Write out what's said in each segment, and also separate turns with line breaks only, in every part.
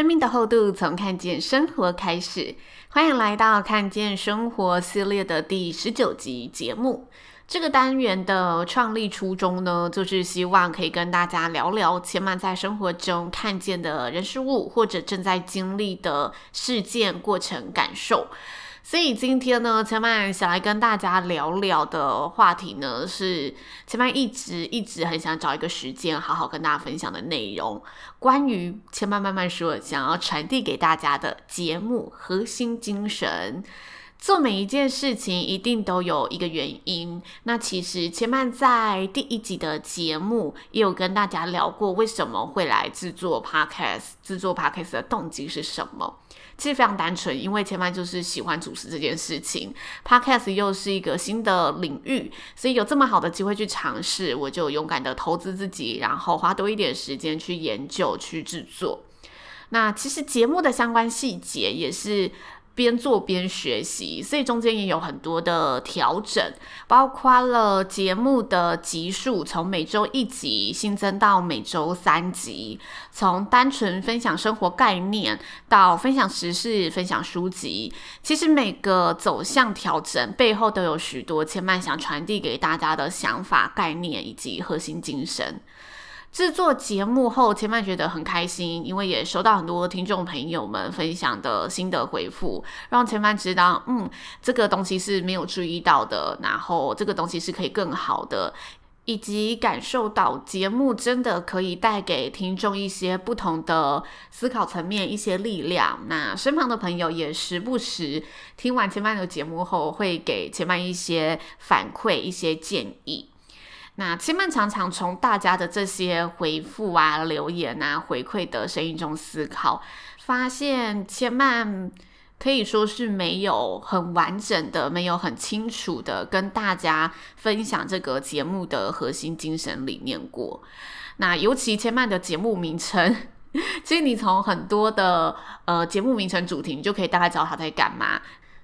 生命的厚度从看见生活开始，欢迎来到看见生活系列的第十九集节目。这个单元的创立初衷呢，就是希望可以跟大家聊聊千嫚在生活中看见的人事物，或者正在经历的事件、过程、感受。所以今天呢，千曼想来跟大家聊聊的话题呢，是千曼一直一直很想找一个时间好好跟大家分享的内容，关于千曼慢慢说想要传递给大家的节目核心精神。做每一件事情一定都有一个原因。那其实千曼在第一集的节目也有跟大家聊过，为什么会来制作 Podcast，制作 Podcast 的动机是什么？其实非常单纯，因为前面就是喜欢主持这件事情，Podcast 又是一个新的领域，所以有这么好的机会去尝试，我就勇敢的投资自己，然后花多一点时间去研究、去制作。那其实节目的相关细节也是。边做边学习，所以中间也有很多的调整，包括了节目的集数从每周一集新增到每周三集，从单纯分享生活概念到分享时事、分享书籍，其实每个走向调整背后都有许多千嫚想传递给大家的想法、概念以及核心精神。制作节目后，千嫚觉得很开心，因为也收到很多听众朋友们分享的心得回复，让千嫚知道，嗯，这个东西是没有注意到的，然后这个东西是可以更好的，以及感受到节目真的可以带给听众一些不同的思考层面、一些力量。那身旁的朋友也时不时听完千嫚的节目后，会给千嫚一些反馈、一些建议。那千嫚常常从大家的这些回复啊、留言啊、回馈的声音中思考，发现千嫚可以说是没有很完整的、没有很清楚的跟大家分享这个节目的核心精神理念过。那尤其千嫚的节目名称，其实你从很多的呃节目名称主题，你就可以大概知道他在干嘛。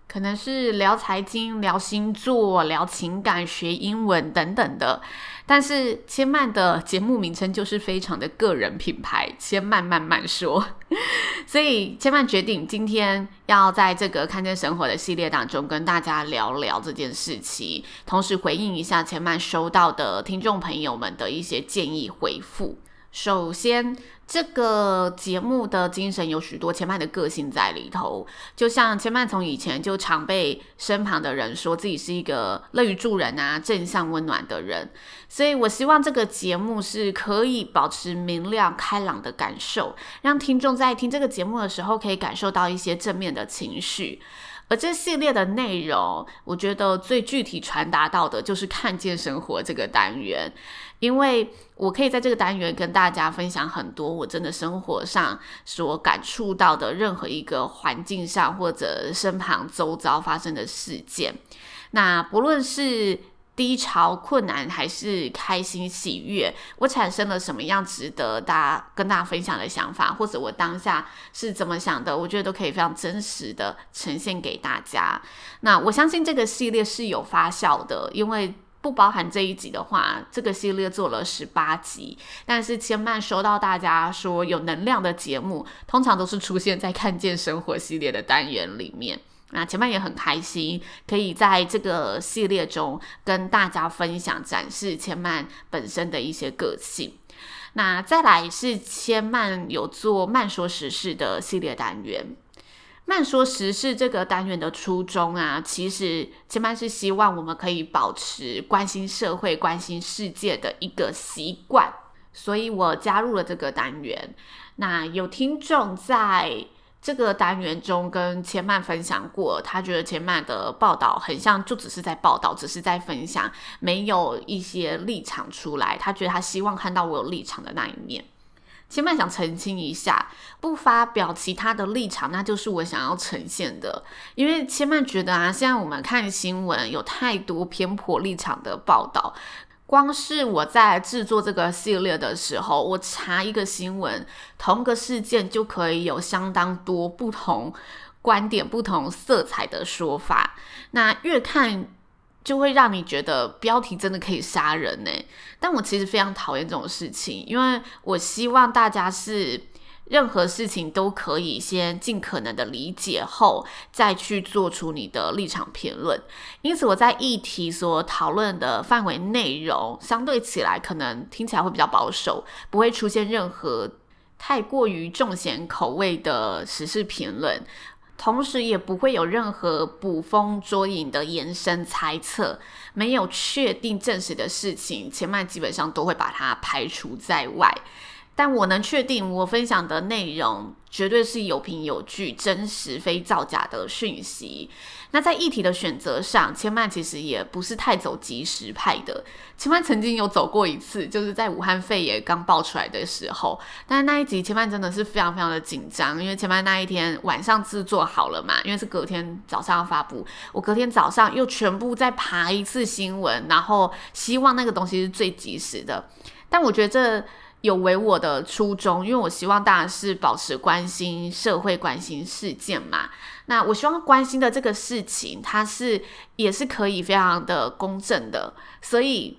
可能是聊财经、聊星座、聊情感、学英文等等的，但是千嫚的节目名称就是非常的个人品牌，千嫚慢慢说。所以千嫚决定今天要在这个看见生活的系列当中跟大家聊聊这件事情，同时回应一下千嫚收到的听众朋友们的一些建议回复。首先，这个节目的精神有许多千嫚的个性在里头，就像千嫚从以前就常被身旁的人说自己是一个乐于助人啊、正向温暖的人，所以我希望这个节目是可以保持明亮开朗的感受，让听众在听这个节目的时候可以感受到一些正面的情绪。而这系列的内容，我觉得最具体传达到的就是看见生活这个单元，因为我可以在这个单元跟大家分享很多我真的生活上所感触到的任何一个环境上或者身旁周遭发生的事件，那不论是。低潮、困难还是开心、喜悦，我产生了什么样值得大家跟大家分享的想法，或者我当下是怎么想的，我觉得都可以非常真实的呈现给大家。那我相信这个系列是有发酵的，因为不包含这一集的话，这个系列做了十八集。但是千嫚收到大家说有能量的节目，通常都是出现在看见生活系列的单元里面。那千嫚也很开心，可以在这个系列中跟大家分享、展示千曼本身的一些个性。那再来是千曼有做慢说时事的系列单元。慢说时事这个单元的初衷啊，其实千曼是希望我们可以保持关心社会、关心世界的一个习惯，所以我加入了这个单元。那有听众在。这个单元中跟千曼分享过，他觉得千曼的报道很像，就只是在报道，只是在分享，没有一些立场出来。他觉得他希望看到我有立场的那一面。千曼想澄清一下，不发表其他的立场，那就是我想要呈现的。因为千曼觉得啊，现在我们看新闻有太多偏颇立场的报道。光是我在制作这个系列的时候，我查一个新闻，同个事件就可以有相当多不同观点、不同色彩的说法。那越看就会让你觉得标题真的可以杀人呢。但我其实非常讨厌这种事情，因为我希望大家是。任何事情都可以先尽可能的理解后，再去做出你的立场评论。因此，我在议题所讨论的范围内容，相对起来可能听起来会比较保守，不会出现任何太过于重咸口味的时事评论，同时也不会有任何捕风捉影的延伸猜测。没有确定证实的事情，前面基本上都会把它排除在外。但我能确定，我分享的内容绝对是有凭有据、真实非造假的讯息。那在议题的选择上，千曼其实也不是太走及时派的。千曼曾经有走过一次，就是在武汉肺炎刚爆出来的时候。但是那一集千曼真的是非常非常的紧张，因为千曼那一天晚上制作好了嘛，因为是隔天早上要发布，我隔天早上又全部再爬一次新闻，然后希望那个东西是最及时的。但我觉得这。有为我的初衷，因为我希望大家是保持关心社会、关心事件嘛。那我希望关心的这个事情，它是也是可以非常的公正的。所以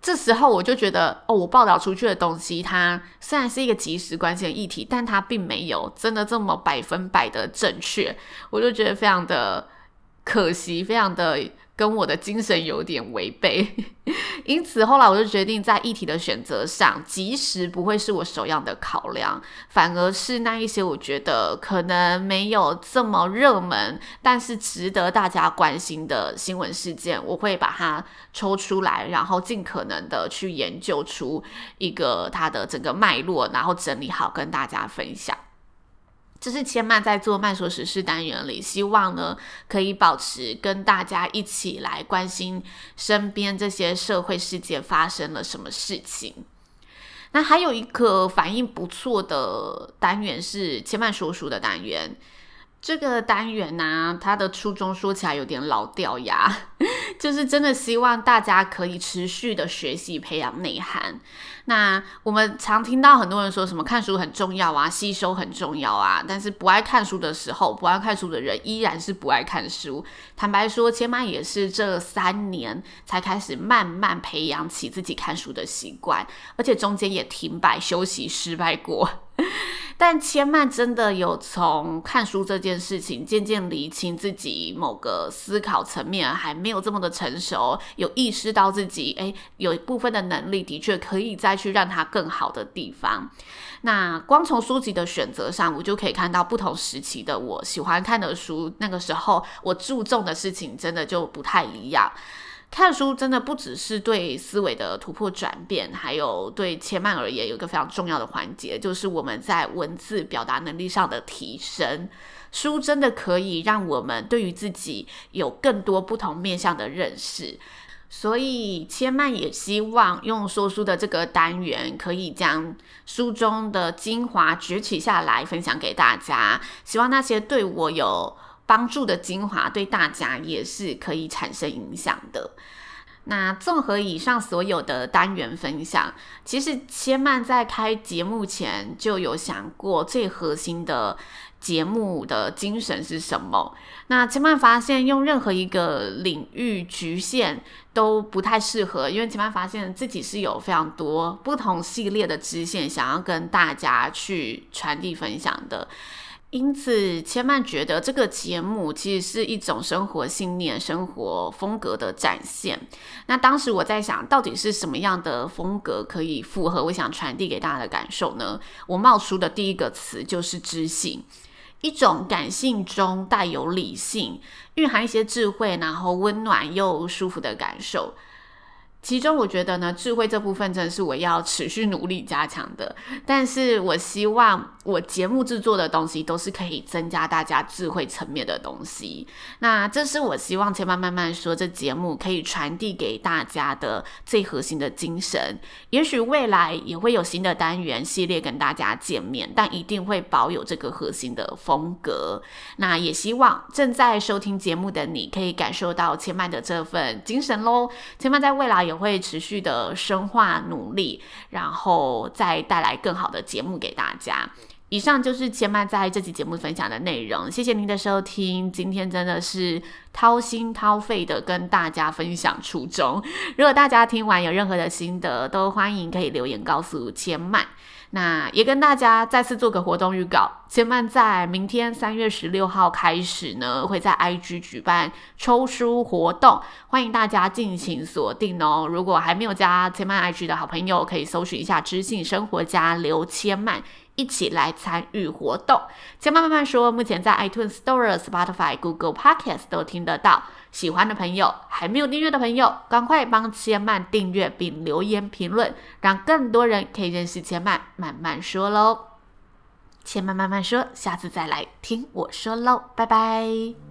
这时候我就觉得，哦，我报道出去的东西，它虽然是一个及时关心的议题，但它并没有真的这么百分百的正确。我就觉得非常的可惜，非常的。跟我的精神有点违背，因此后来我就决定在议题的选择上，即时不会是我首要的考量，反而是那一些我觉得可能没有这么热门，但是值得大家关心的新闻事件，我会把它抽出来，然后尽可能的去研究出一个它的整个脉络，然后整理好跟大家分享。这是千曼在做慢说时事单元里，希望呢可以保持跟大家一起来关心身边这些社会事件发生了什么事情。那还有一个反应不错的单元是千曼说书的单元。这个单元呢、它的初衷说起来有点老掉牙，就是真的希望大家可以持续的学习、培养内涵。那我们常听到很多人说什么看书很重要啊，吸收很重要啊，但是不爱看书的时候，不爱看书的人依然是不爱看书。坦白说，千妈也是这三年才开始慢慢培养起自己看书的习惯，而且中间也停摆、休息、失败过。但千曼真的有从看书这件事情渐渐厘清自己某个思考层面还没有这么的成熟，有意识到自己诶有一部分的能力的确可以再去让它更好的地方。那光从书籍的选择上，我就可以看到不同时期的我喜欢看的书，那个时候我注重的事情真的就不太一样。看书真的不只是对思维的突破转变，还有对千曼而言有一个非常重要的环节，就是我们在文字表达能力上的提升。书真的可以让我们对于自己有更多不同面向的认识，所以千曼也希望用说书的这个单元，可以将书中的精华擷取下来分享给大家。希望那些对我有帮助的精华对大家也是可以产生影响的。那综合以上所有的单元分享，其实千曼在开节目前就有想过最核心的节目的精神是什么。那千曼发现用任何一个领域局限都不太适合，因为千曼发现自己是有非常多不同系列的支线想要跟大家去传递分享的。因此，千曼觉得这个节目其实是一种生活信念、生活风格的展现。那当时我在想，到底是什么样的风格可以符合我想传递给大家的感受呢？我冒出的第一个词就是知性，一种感性中带有理性，蕴含一些智慧，然后温暖又舒服的感受。其中我觉得呢，智慧这部分真的是我要持续努力加强的。但是我希望我节目制作的东西都是可以增加大家智慧层面的东西。那这是我希望千嫚慢慢说这节目可以传递给大家的最核心的精神。也许未来也会有新的单元系列跟大家见面，但一定会保有这个核心的风格。那也希望正在收听节目的你可以感受到千嫚的这份精神喽。千嫚在未来。也会持续的深化努力，然后再带来更好的节目给大家。以上就是千曼在这期节目分享的内容，谢谢您的收听。今天真的是掏心掏肺的跟大家分享初衷。如果大家听完有任何的心得，都欢迎可以留言告诉千曼。那也跟大家再次做个活动预告，千曼在明天三月十六号开始呢，会在 IG 举办抽书活动，欢迎大家尽情锁定哦。如果还没有加千曼 IG 的好朋友，可以搜寻一下知性生活家刘千曼。一起来参与活动，千嫚慢慢说。目前在 iTunes Store、Spotify、Google Podcast 都听得到。喜欢的朋友，还没有订阅的朋友，赶快帮千曼订阅并留言评论，让更多人可以认识千曼慢慢说喽。千曼慢慢说，下次再来听我说喽，拜拜。